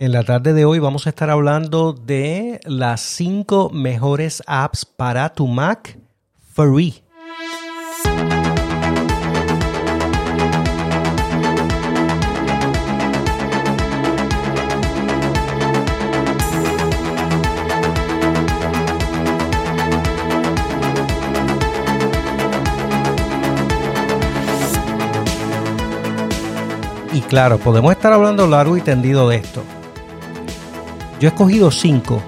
En la tarde de hoy vamos a estar hablando de las 5 mejores apps para tu Mac free. Y claro, podemos estar hablando largo y tendido de esto. Yo he escogido 5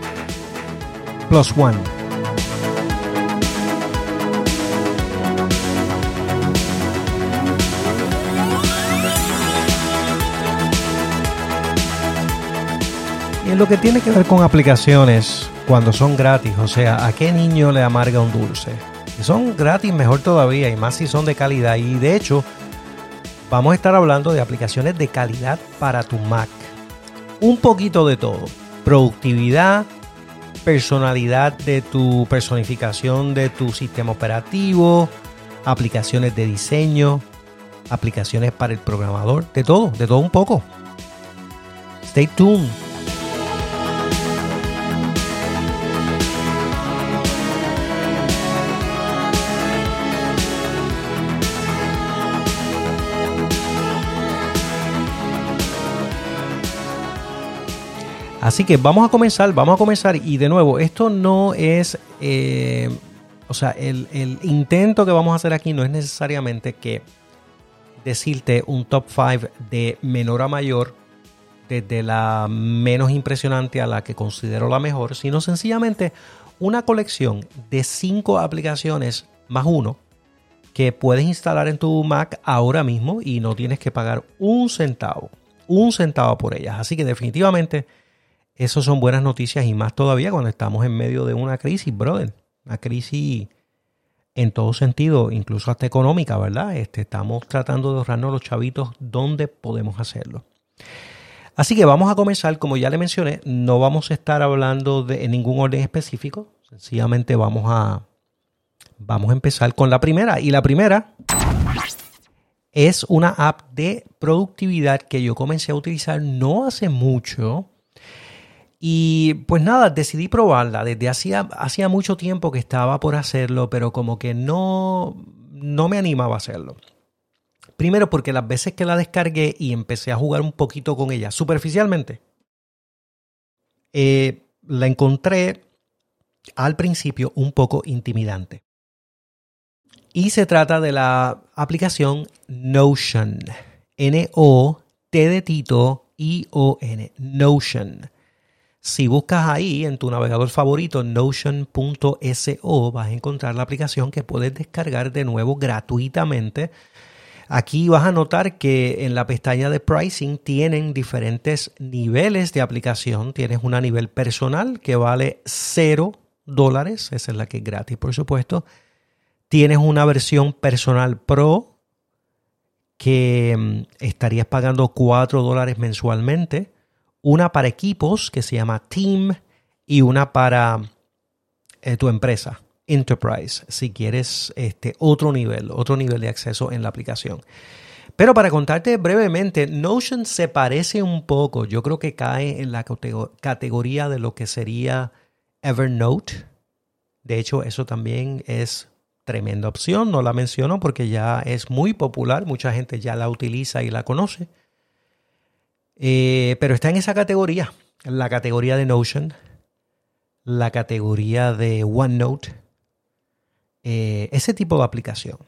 plus 1. Y en lo que tiene que ver con aplicaciones cuando son gratis, o sea, ¿a qué niño le amarga un dulce? Son gratis, mejor todavía, y más si son de calidad. Y de hecho, vamos a estar hablando de aplicaciones de calidad para tu Mac. Un poquito de todo productividad, personalidad de tu personificación de tu sistema operativo, aplicaciones de diseño, aplicaciones para el programador, de todo, de todo un poco. Stay tuned. Así que vamos a comenzar, vamos a comenzar y de nuevo, esto no es, eh, o sea, el, el, intento que vamos a hacer aquí no es necesariamente que decirte un top 5 de menor a mayor, desde la menos impresionante a la que considero la mejor, sino sencillamente una colección de 5 aplicaciones más uno que puedes instalar en tu Mac ahora mismo y no tienes que pagar un centavo, un centavo por ellas. Así que definitivamente eso son buenas noticias y más todavía cuando estamos en medio de una crisis, brother. Una crisis en todo sentido, incluso hasta económica, ¿verdad? Este, estamos tratando de ahorrarnos los chavitos donde podemos hacerlo. Así que vamos a comenzar, como ya le mencioné, no vamos a estar hablando de, en ningún orden específico, sencillamente vamos a, vamos a empezar con la primera. Y la primera es una app de productividad que yo comencé a utilizar no hace mucho, y pues nada, decidí probarla. Desde hacía, hacía mucho tiempo que estaba por hacerlo, pero como que no, no me animaba a hacerlo. Primero porque las veces que la descargué y empecé a jugar un poquito con ella, superficialmente, eh, la encontré al principio un poco intimidante. Y se trata de la aplicación Notion. N-O-T de Tito I-O-N. Notion. Si buscas ahí en tu navegador favorito notion.so vas a encontrar la aplicación que puedes descargar de nuevo gratuitamente. Aquí vas a notar que en la pestaña de pricing tienen diferentes niveles de aplicación. Tienes una nivel personal que vale 0 dólares, esa es la que es gratis por supuesto. Tienes una versión personal pro que mm, estarías pagando 4 dólares mensualmente una para equipos que se llama Team y una para eh, tu empresa, Enterprise, si quieres este, otro nivel, otro nivel de acceso en la aplicación. Pero para contarte brevemente, Notion se parece un poco, yo creo que cae en la categoría de lo que sería Evernote. De hecho, eso también es tremenda opción, no la menciono porque ya es muy popular, mucha gente ya la utiliza y la conoce. Eh, pero está en esa categoría, la categoría de Notion, la categoría de OneNote, eh, ese tipo de aplicación.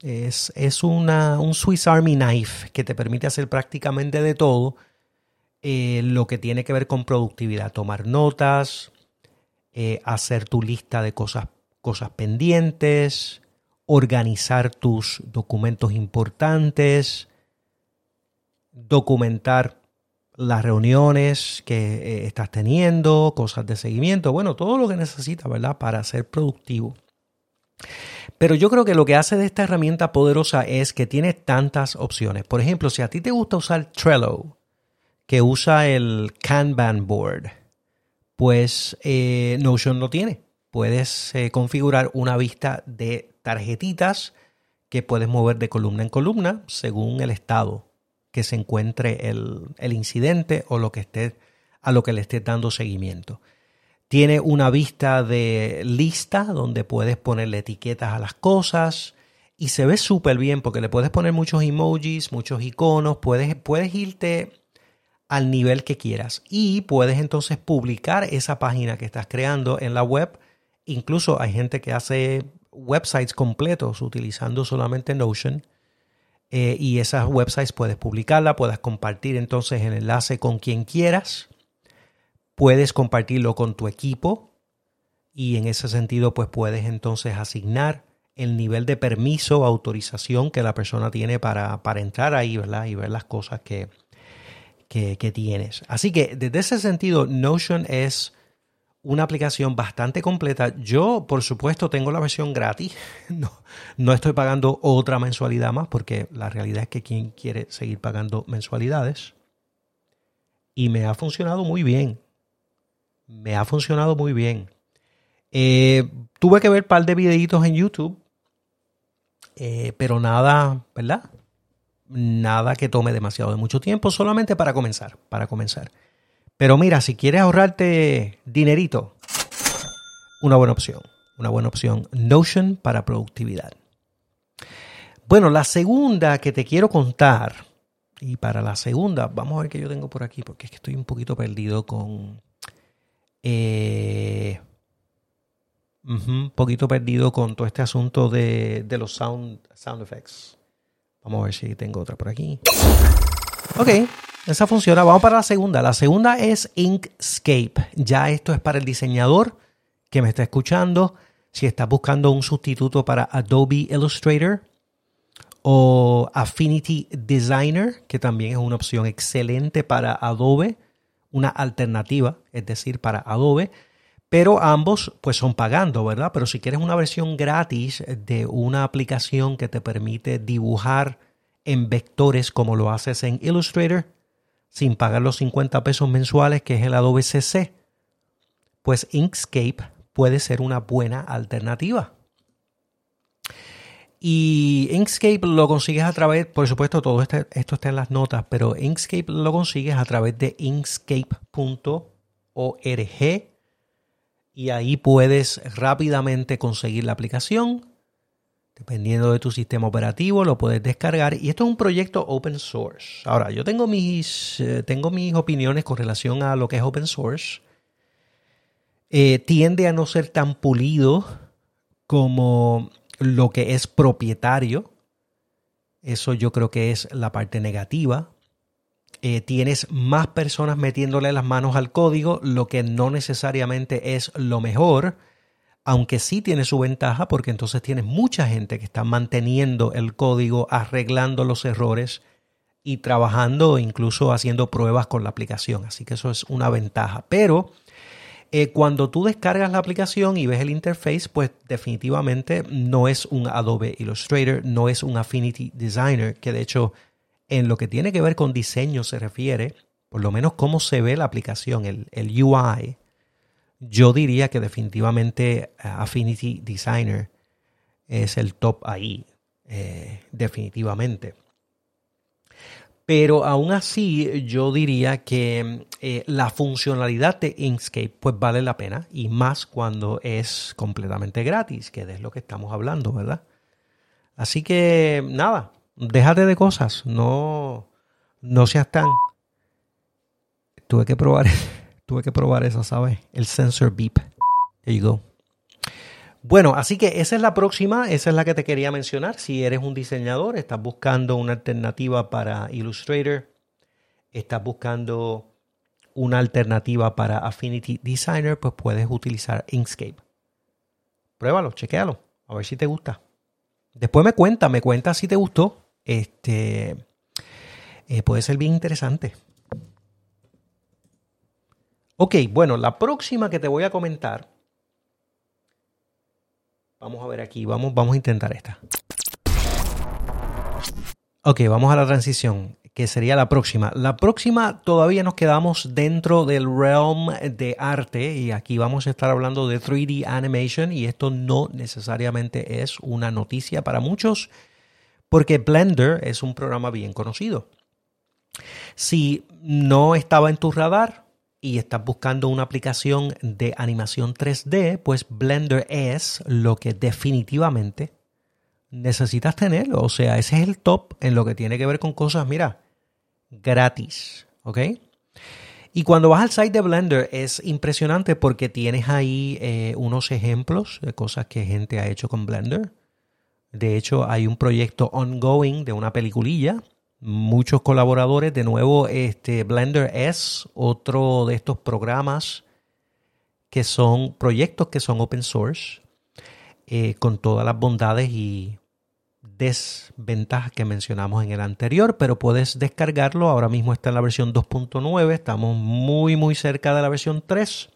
Es, es una, un Swiss Army Knife que te permite hacer prácticamente de todo eh, lo que tiene que ver con productividad, tomar notas, hacer tu lista de cosas, cosas pendientes, organizar tus documentos importantes, documentar las reuniones que eh, estás teniendo, cosas de seguimiento, bueno, todo lo que necesitas, ¿verdad? Para ser productivo. Pero yo creo que lo que hace de esta herramienta poderosa es que tiene tantas opciones. Por ejemplo, si a ti te gusta usar Trello, que usa el Kanban board, pues eh, Notion lo tiene. Puedes eh, configurar una vista de tarjetitas que puedes mover de columna en columna según el estado que se encuentre el, incidente o lo que esté a lo que le estés dando seguimiento. Tiene una vista de lista donde puedes ponerle etiquetas a las cosas y se ve súper bien porque le puedes poner muchos emojis, muchos iconos, puedes, puedes irte al nivel que quieras y puedes entonces publicar esa página que estás creando en la web. Incluso hay gente que hace websites completos utilizando solamente Notion eh, y esas websites puedes publicarla, puedes compartir entonces el enlace con quien quieras, puedes compartirlo con tu equipo y en ese sentido pues puedes entonces asignar el nivel de permiso o autorización que la persona tiene para, para entrar ahí, ¿verdad? Y ver las cosas que, que, que, tienes. Así que desde ese sentido, Notion es una aplicación bastante completa. Yo, por supuesto, tengo la versión gratis. No, no estoy pagando otra mensualidad más porque la realidad es que quien quiere seguir pagando mensualidades. Y me ha funcionado muy bien. Me ha funcionado muy bien. Eh, tuve que ver un par de videitos en YouTube, eh, pero nada, ¿verdad? Nada que tome demasiado de mucho tiempo, solamente para comenzar, para comenzar. Pero mira, si quieres ahorrarte dinerito, una buena opción, una buena opción, Notion para productividad. Bueno, la segunda que te quiero contar, y para la segunda, vamos a ver qué yo tengo por aquí, porque es que estoy un poquito perdido con... Eh, un poquito perdido con todo este asunto de, de los sound, sound effects. Vamos a ver si tengo otra por aquí. Ok, esa funciona. Vamos para la segunda. La segunda es Inkscape. Ya esto es para el diseñador que me está escuchando. Si estás buscando un sustituto para Adobe Illustrator o Affinity Designer, que también es una opción excelente para Adobe, una alternativa, es decir, para Adobe. Pero ambos pues son pagando, ¿verdad? Pero si quieres una versión gratis de una aplicación que te permite dibujar en vectores como lo haces en Illustrator, sin pagar los 50 pesos mensuales que es el Adobe CC, pues Inkscape puede ser una buena alternativa. Y Inkscape lo consigues a través, por supuesto, todo este, esto está en las notas, pero Inkscape lo consigues a través de inkscape.org y ahí puedes rápidamente conseguir la aplicación Dependiendo de tu sistema operativo, lo puedes descargar. Y esto es un proyecto open source. Ahora, yo tengo mis, eh, tengo mis opiniones con relación a lo que es open source. Eh, tiende a no ser tan pulido como lo que es propietario. Eso yo creo que es la parte negativa. Eh, tienes más personas metiéndole las manos al código, lo que no necesariamente es lo mejor aunque sí tiene su ventaja porque entonces tienes mucha gente que está manteniendo el código, arreglando los errores y trabajando incluso haciendo pruebas con la aplicación. Así que eso es una ventaja. Pero eh, cuando tú descargas la aplicación y ves el interface, pues definitivamente no es un Adobe Illustrator, no es un Affinity Designer, que de hecho en lo que tiene que ver con diseño se refiere, por lo menos cómo se ve la aplicación, el, el UI, yo diría que definitivamente eh, Affinity Designer es el top ahí, eh, definitivamente. Pero aún así, yo diría que eh, la funcionalidad de Inkscape pues vale la pena y más cuando es completamente gratis, que es lo que estamos hablando, ¿verdad? Así que nada, déjate de cosas, no, no seas tan... Tuve que probar Tuve que probar esa, ¿sabes? El sensor beep. There you go. Bueno, así que esa es la próxima, esa es la que te quería mencionar. Si eres un diseñador, estás buscando una alternativa para Illustrator, estás buscando una alternativa para Affinity Designer, pues puedes utilizar Inkscape. Pruébalo, chequéalo, a ver si te gusta. Después me cuenta, me cuenta si te gustó. Este eh, puede ser bien interesante. Ok, bueno, la próxima que te voy a comentar. Vamos a ver aquí, vamos, vamos a intentar esta. Ok, vamos a la transición, que sería la próxima. La próxima todavía nos quedamos dentro del realm de arte y aquí vamos a estar hablando de 3D animation y esto no necesariamente es una noticia para muchos porque Blender es un programa bien conocido. Si no estaba en tu radar, y estás buscando una aplicación de animación 3D, pues Blender es lo que definitivamente necesitas tener. O sea, ese es el top en lo que tiene que ver con cosas, mira, gratis. ¿Ok? Y cuando vas al site de Blender es impresionante porque tienes ahí eh, unos ejemplos de cosas que gente ha hecho con Blender. De hecho, hay un proyecto ongoing de una peliculilla. Muchos colaboradores. De nuevo, este Blender es otro de estos programas que son proyectos que son open source, eh, con todas las bondades y desventajas que mencionamos en el anterior, pero puedes descargarlo. Ahora mismo está en la versión 2.9, estamos muy muy cerca de la versión 3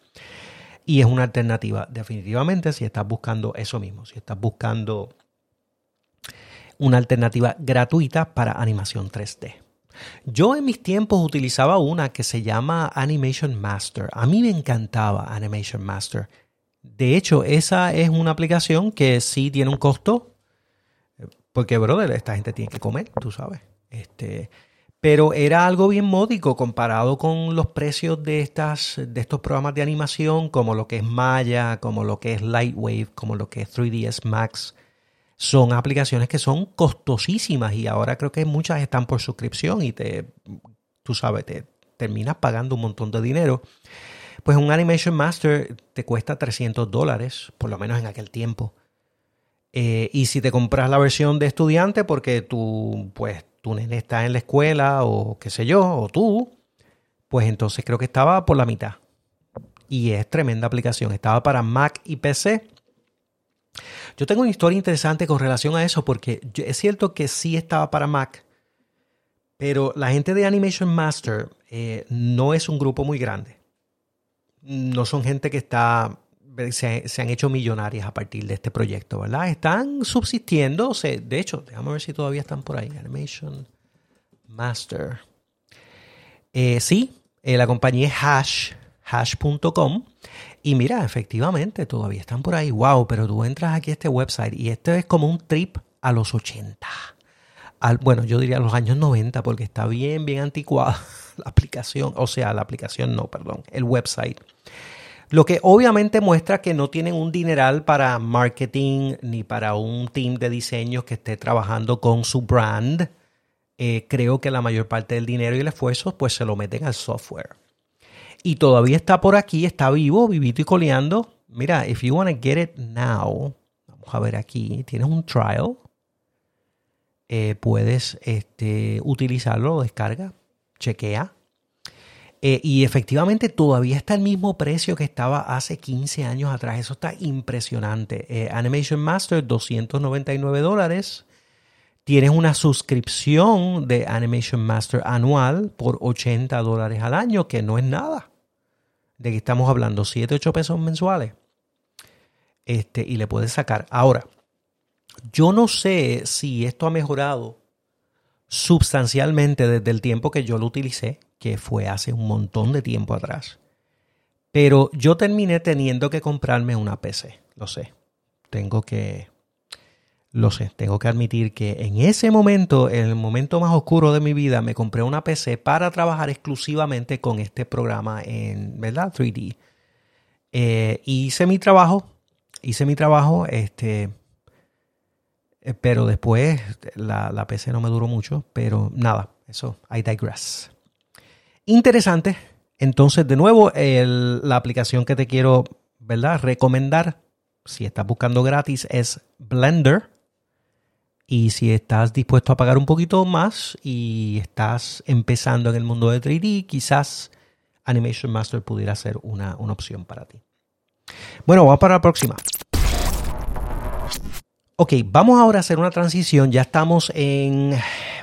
y es una alternativa definitivamente si estás buscando eso mismo, si estás buscando una alternativa gratuita para animación 3D. Yo en mis tiempos utilizaba una que se llama Animation Master. A mí me encantaba Animation Master. De hecho, esa es una aplicación que sí tiene un costo porque, brother, esta gente tiene que comer, tú sabes. Este, pero era algo bien módico comparado con los precios de, estas, de estos programas de animación, como lo que es Maya, como lo que es Lightwave, como lo que es 3ds Max. Son aplicaciones que son costosísimas y ahora creo que muchas están por suscripción y te, tú sabes, te terminas pagando un montón de dinero. Pues un Animation Master te cuesta 300 dólares, por lo menos en aquel tiempo. Eh, y si te compras la versión de estudiante porque tu, pues, tu nene está en la escuela o qué sé yo, o tú, pues entonces creo que estaba por la mitad. Y es tremenda aplicación. Estaba para Mac y PC. Yo tengo una historia interesante con relación a eso porque es cierto que sí estaba para Mac, pero la gente de Animation Master eh, no es un grupo muy grande. No son gente que está se, han hecho millonarias a partir de este proyecto, ¿verdad? Están subsistiendo, de hecho, déjame ver si todavía están por ahí. Animation Master. Eh, sí, eh, la compañía es Hash, hash.com. Y mira, efectivamente, todavía están por ahí. Wow, pero tú entras aquí a este website y esto es como un trip a los 80. Al, bueno, yo diría a los años 90 porque está bien, bien anticuada la aplicación. O sea, la aplicación no, perdón, el website. Lo que obviamente muestra que no tienen un dineral para marketing ni para un team de diseño que esté trabajando con su brand. Eh, creo que la mayor parte del dinero y el esfuerzo pues se lo meten al software. Y todavía está por aquí, está vivo, vivito y coleando. Mira, if you want to get it now, vamos a ver aquí, tienes un trial. Eh, puedes este, utilizarlo, lo descarga, chequea. Eh, y efectivamente todavía está el mismo precio que estaba hace 15 años atrás. Eso está impresionante. Eh, Animation Master, 299 dólares. Tienes una suscripción de Animation Master anual por 80 dólares al año, que no es nada. ¿De qué estamos hablando? 7, 8 pesos mensuales. Este, y le puedes sacar. Ahora, yo no sé si esto ha mejorado sustancialmente desde el tiempo que yo lo utilicé que fue hace un montón de tiempo atrás. Pero yo terminé teniendo que comprarme una PC, lo sé. Tengo que, lo sé, tengo que admitir que en ese momento, en el momento más oscuro de mi vida, me compré una PC para trabajar exclusivamente con este programa en, ¿verdad? 3D. Eh, hice mi trabajo, hice mi trabajo, este, eh, pero después la, la PC no me duró mucho, pero nada, eso, I digress. Interesante. Entonces, de nuevo, la aplicación que te quiero ¿verdad? recomendar, si estás buscando gratis, es Blender. Y si estás dispuesto a pagar un poquito más y estás empezando en el mundo de 3D, quizás Animation Master pudiera ser una, una opción para ti. Bueno, vamos para la próxima. Ok, vamos ahora a hacer una transición. Ya estamos en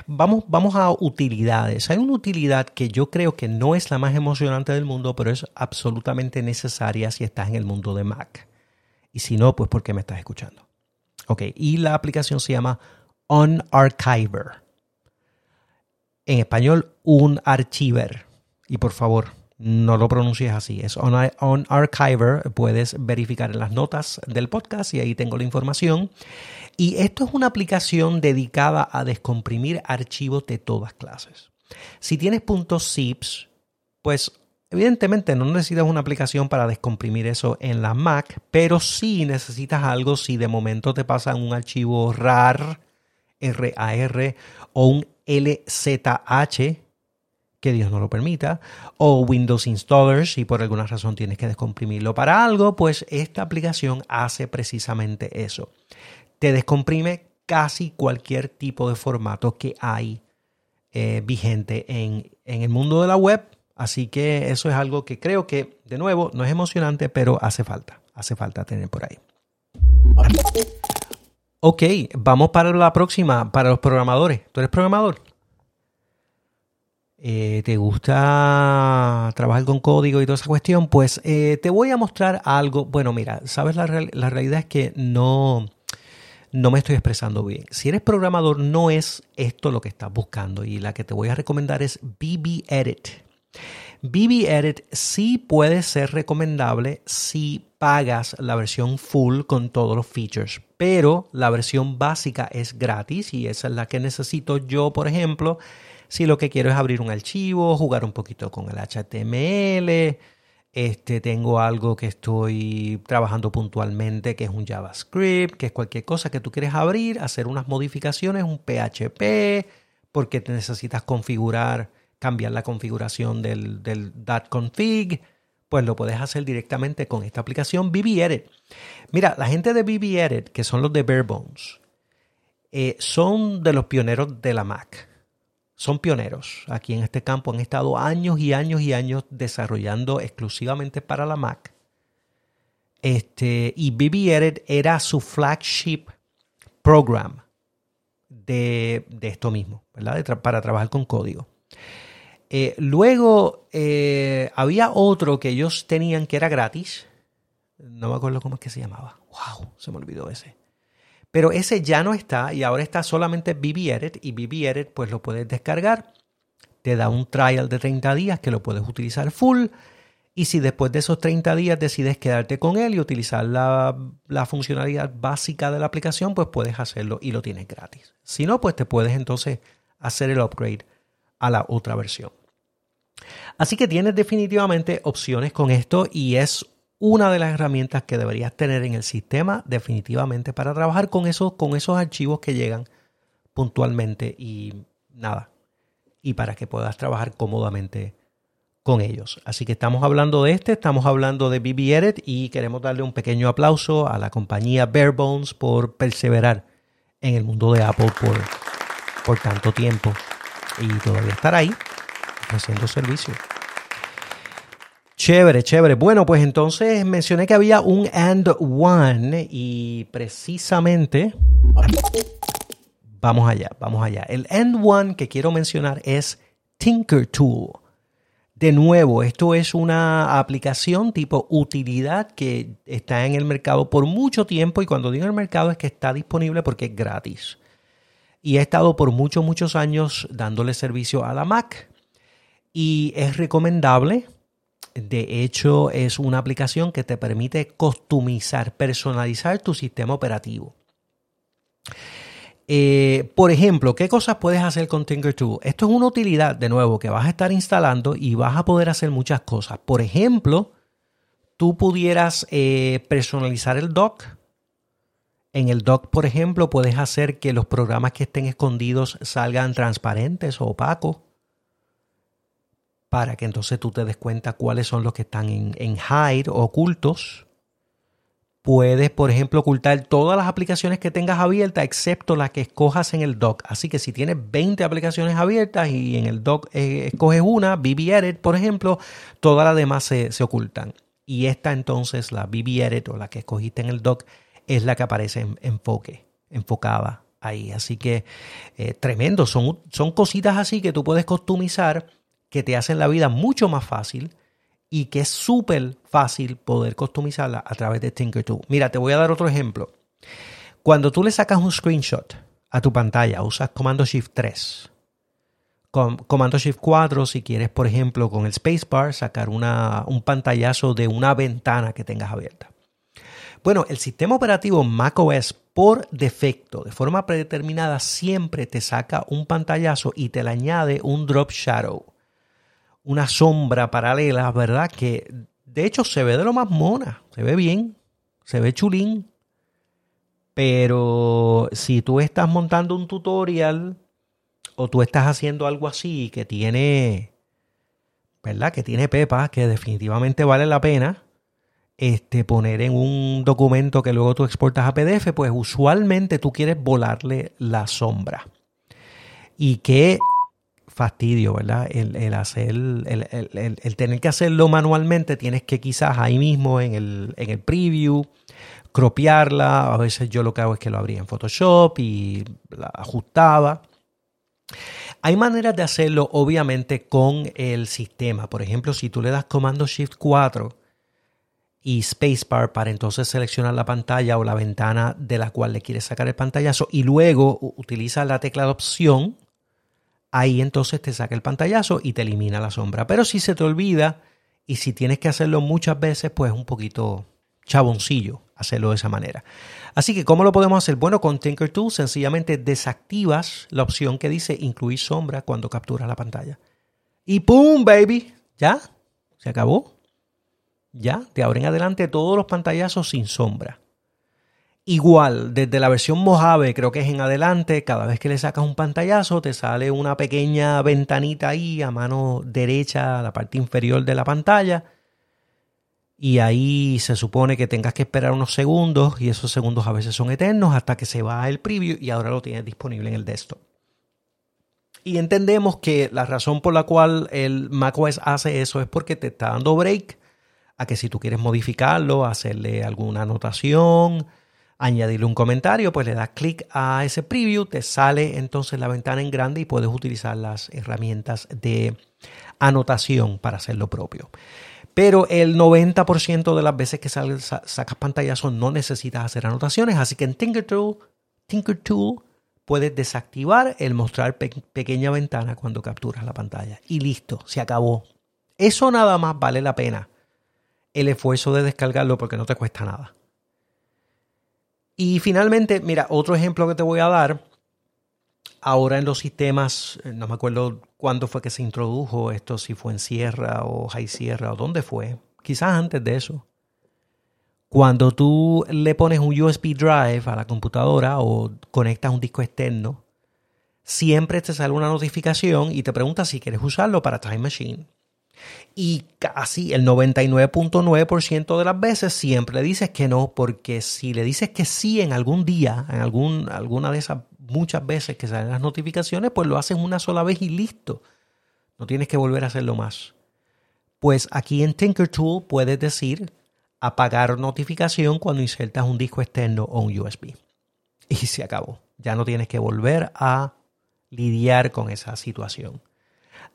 vamos, vamos a utilidades. Hay una utilidad que yo creo que no es la más emocionante del mundo, pero es absolutamente necesaria si estás en el mundo de Mac. Y si no, pues ¿por qué me estás escuchando? Ok, y la aplicación se llama OnArchiver. En español, un archiver. Y por favor, no lo pronuncies así. Es OnArchiver. Puedes verificar en las notas del podcast y ahí tengo la información. Y esto es una aplicación dedicada a descomprimir archivos de todas clases. Si tienes .zips, pues Evidentemente no necesitas una aplicación para descomprimir eso en la Mac, pero sí necesitas algo si de momento te pasan un archivo RAR, RAR o un LZH, que Dios no lo permita, o Windows Installer si por alguna razón tienes que descomprimirlo para algo, pues esta aplicación hace precisamente eso. Te descomprime casi cualquier tipo de formato que hay eh, vigente en, en el mundo de la web Así que eso es algo que creo que, de nuevo, no es emocionante, pero hace falta. Hace falta tener por ahí. Ok, vamos para la próxima, para los programadores. ¿Tú eres programador? Eh, ¿Te gusta trabajar con código y toda esa cuestión? Pues eh, te voy a mostrar algo. Bueno, mira, sabes, la, la realidad es que no, no me estoy expresando bien. Si eres programador, no es esto lo que estás buscando. Y la que te voy a recomendar es BB Edit. BB Edit sí puede ser recomendable si pagas la versión full con todos los features, pero la versión básica es gratis y esa es la que necesito yo, por ejemplo, si lo que quiero es abrir un archivo, jugar un poquito con el HTML, este, tengo algo que estoy trabajando puntualmente, que es un JavaScript, que es cualquier cosa que tú quieres abrir, hacer unas modificaciones, un PHP, porque te necesitas configurar cambiar la configuración del, del .config, pues lo puedes hacer directamente con esta aplicación BBEdit. Mira, la gente de BBEdit, que son los de Barebones, eh, son de los pioneros de la Mac. Son pioneros aquí en este campo. Han estado años y años y años desarrollando exclusivamente para la Mac. Este, y BBEdit era su flagship program de, esto mismo, ¿verdad? para trabajar con código. Eh, luego eh, había otro que ellos tenían que era gratis. No me acuerdo cómo es que se llamaba. ¡Wow! Se me olvidó ese. Pero ese ya no está y ahora está solamente BB Edit y BB Edit pues lo puedes descargar. Te da un trial de 30 días que lo puedes utilizar full. Y si después de esos 30 días decides quedarte con él y utilizar la, funcionalidad básica de la aplicación, pues puedes hacerlo y lo tienes gratis. Si no, pues te puedes entonces hacer el upgrade a la otra versión. Así que tienes definitivamente opciones con esto y es una de las herramientas que deberías tener en el sistema definitivamente para trabajar con esos, con esos archivos que llegan puntualmente y nada. Y para que puedas trabajar cómodamente con ellos. Así que estamos hablando de este, estamos hablando de BB Edit y queremos darle un pequeño aplauso a la compañía Barebones por perseverar en el mundo de Apple por, por tanto tiempo y todavía estar ahí haciendo servicio. Chévere, chévere. Bueno, pues entonces mencioné que había un and one y precisamente vamos allá, vamos allá. El and one que quiero mencionar es Tinker Tool. De nuevo, esto es una aplicación tipo utilidad que está en el mercado por mucho tiempo y cuando digo en el mercado es que está disponible porque es gratis. Y he estado por muchos, muchos años dándole servicio a la Mac y es recomendable. De hecho, es una aplicación que te permite customizar, personalizar tu sistema operativo. Eh, por ejemplo, ¿qué cosas puedes hacer con Tinker2? Esto es una utilidad, de nuevo, que vas a estar instalando y vas a poder hacer muchas cosas. Por ejemplo, tú pudieras eh, personalizar el dock. En el dock, por ejemplo, puedes hacer que los programas que estén escondidos salgan transparentes o opacos para que entonces tú te des cuenta cuáles son los que están en, en hide o ocultos. Puedes, por ejemplo, ocultar todas las aplicaciones que tengas abiertas, excepto las que escojas en el dock. Así que si tienes 20 aplicaciones abiertas y en el dock eh, escoges una, BB por ejemplo, todas las demás se, ocultan. Y esta entonces, la BB o la que escogiste en el dock, es la que aparece en enfoque, enfocada ahí. Así que eh, tremendo, son, son cositas así que tú puedes customizar que te hacen la vida mucho más fácil y que es súper fácil poder customizarla a través de Tinker2. Mira, te voy a dar otro ejemplo. Cuando tú le sacas un screenshot a tu pantalla, usas Comando Shift 3. Con Comando Shift 4, si quieres, por ejemplo, con el Spacebar, sacar una, un pantallazo de una ventana que tengas abierta. Bueno, el sistema operativo macOS por defecto, de forma predeterminada, siempre te saca un pantallazo y te le añade un drop shadow una sombra paralela, ¿verdad? Que de hecho se ve de lo más mona, se ve bien, se ve chulín. Pero si tú estás montando un tutorial o tú estás haciendo algo así que tiene, ¿verdad? Que tiene pepa, que definitivamente vale la pena este, poner en un documento que luego tú exportas a PDF, pues usualmente tú quieres volarle la sombra. Y qué fastidio, ¿verdad? El, hacer, el, tener que hacerlo manualmente, tienes que quizás ahí mismo en el, en el preview cropearla. A veces yo lo que hago es que lo abría en Photoshop y la ajustaba. Hay maneras de hacerlo, obviamente, con el sistema. Por ejemplo, si tú le das comando Shift 4 y Spacebar para entonces seleccionar la pantalla o la ventana de la cual le quieres sacar el pantallazo y luego utiliza la tecla de opción, ahí entonces te saca el pantallazo y te elimina la sombra. Pero si se te olvida y si tienes que hacerlo muchas veces, pues un poquito chaboncillo hacerlo de esa manera. Así que, ¿cómo lo podemos hacer? Bueno, con Tinker Tool sencillamente desactivas la opción que dice incluir sombra cuando capturas la pantalla. Y ¡pum, baby! ¿Ya? ¿Se acabó? Ya, de ahora en adelante todos los pantallazos sin sombra. Igual, desde la versión Mojave, creo que es en adelante, cada vez que le sacas un pantallazo, te sale una pequeña ventanita ahí a mano derecha, a la parte inferior de la pantalla y ahí se supone que tengas que esperar unos segundos y esos segundos a veces son eternos hasta que se va el preview y ahora lo tienes disponible en el desktop. Y entendemos que la razón por la cual el macOS hace eso es porque te está dando break a que si tú quieres modificarlo, hacerle alguna anotación, añadirle un comentario, pues le das clic a ese preview, te sale entonces la ventana en grande y puedes utilizar las herramientas de anotación para hacer lo propio. Pero el 90% de las veces que sacas pantallazo no necesitas hacer anotaciones. Así que en Tinker Tool, puedes desactivar el mostrar pequeña ventana cuando capturas la pantalla. Y listo, se acabó. Eso nada más vale la pena. El esfuerzo de descargarlo porque no te cuesta nada. Y finalmente, mira, otro ejemplo que te voy a dar ahora en los sistemas, eh, no me acuerdo cuándo fue que se introdujo esto, si fue en Sierra o High Sierra o dónde fue, quizás antes de eso. Cuando tú le pones un USB drive a la computadora o conectas un disco externo, siempre te sale una notificación y te pregunta si quieres usarlo para Time Machine. Y casi el 99.9% de las veces siempre le dices que no, porque si le dices que sí en algún día, en algún, alguna de esas muchas veces que salen las notificaciones, pues lo haces una sola vez y listo. No tienes que volver a hacerlo más. Pues aquí en Tinker Tool puedes decir apagar notificación cuando insertas un disco externo o un USB. Y se acabó. Ya no tienes que volver a lidiar con esa situación.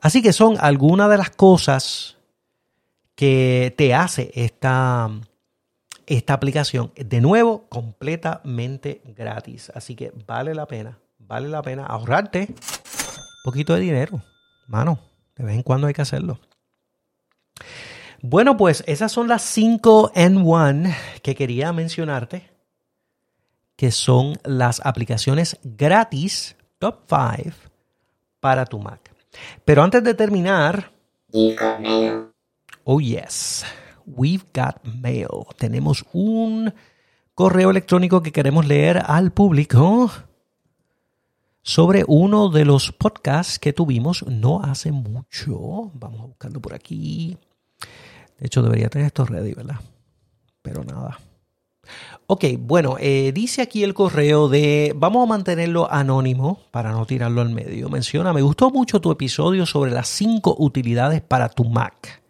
Así que son algunas de las cosas que te hace esta, esta aplicación. De nuevo, completamente gratis. Así que vale la pena, vale la pena ahorrarte un poquito de dinero. Mano, de vez en cuando hay que hacerlo. Bueno, pues esas son las 5 en 1 que quería mencionarte, que son las aplicaciones gratis top 5 para tu Mac. Pero antes de terminar... Oh, yes. We've got mail. Tenemos un correo electrónico que queremos leer al público sobre uno de los podcasts que tuvimos no hace mucho. Vamos a buscarlo por aquí. De hecho, debería tener esto ready, ¿verdad? Pero nada. Ok, bueno, eh, dice aquí el correo de, vamos a mantenerlo anónimo para no tirarlo al medio. Menciona, me gustó mucho tu episodio sobre las cinco utilidades para tu Mac.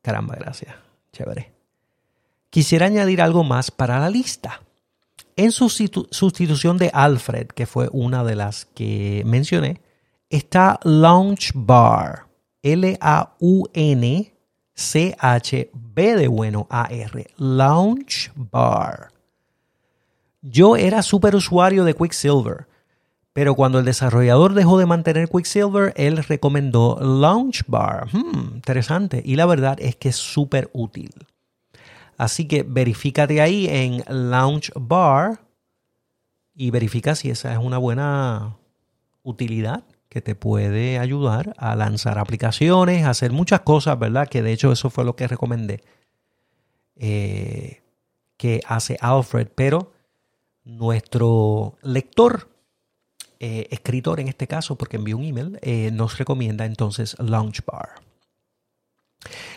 Caramba, gracias. Chévere. Quisiera añadir algo más para la lista. En sustitución de Alfred, que fue una de las que mencioné, está Launch Bar. L-A-U-N-C-H-B de bueno A-R. Bar. Yo era super usuario de Quicksilver, pero cuando el desarrollador dejó de mantener Quicksilver, él recomendó Launchbar. Hmm, interesante. Y la verdad es que es súper útil. Así que verifícate ahí en Launchbar y verifica si esa es una buena utilidad que te puede ayudar a lanzar aplicaciones, a hacer muchas cosas, ¿verdad? Que de hecho eso fue lo que recomendé eh, que hace Alfred, pero nuestro lector, eh, escritor en este caso, porque envió un email, eh, nos recomienda entonces Launchbar.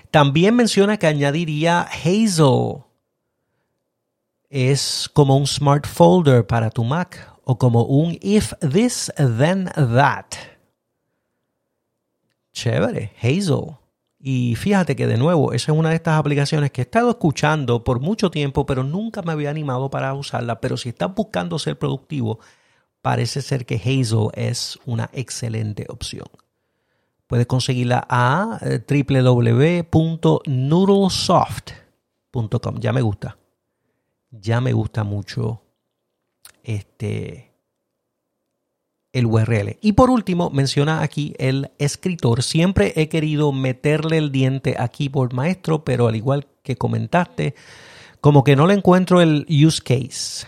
También menciona que añadiría Hazel. Es como un smart folder para tu Mac o como un if this then that. Chévere, Hazel. Y fíjate que de nuevo, esa es una de estas aplicaciones que he estado escuchando por mucho tiempo, pero nunca me había animado para usarla. Pero si estás buscando ser productivo, parece ser que Hazel es una excelente opción. Puedes conseguirla a eh, www.noodlesoft.com. Ya me gusta. Ya me gusta mucho este el URL. Y por último, menciona aquí el escritor. Siempre he querido meterle el diente a Keyboard Maestro, pero al igual que comentaste, como que no le encuentro el use case.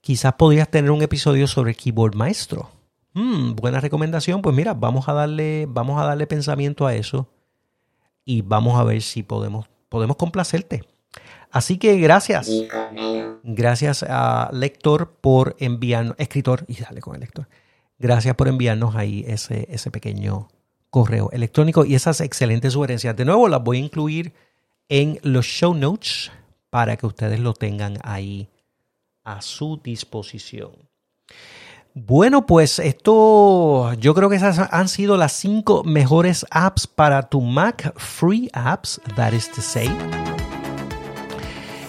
Quizás podrías tener un episodio sobre Keyboard Maestro. Hmm, buena recomendación. Pues mira, vamos a darle, vamos a darle pensamiento a eso y vamos a ver si podemos, podemos complacerte. Así que gracias. Gracias a lector por enviarnos, escritor, y dale con el lector. Gracias por enviarnos ahí ese, ese pequeño correo electrónico y esas excelentes sugerencias. De nuevo, las voy a incluir en los show notes para que ustedes lo tengan ahí a su disposición. Bueno, pues esto, yo creo que esas han sido las cinco mejores apps para tu Mac, free apps, that is to say.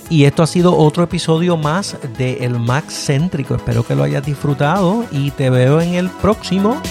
Y esto ha sido otro episodio más de El Max Céntrico. Espero que lo hayas disfrutado y te veo en el próximo.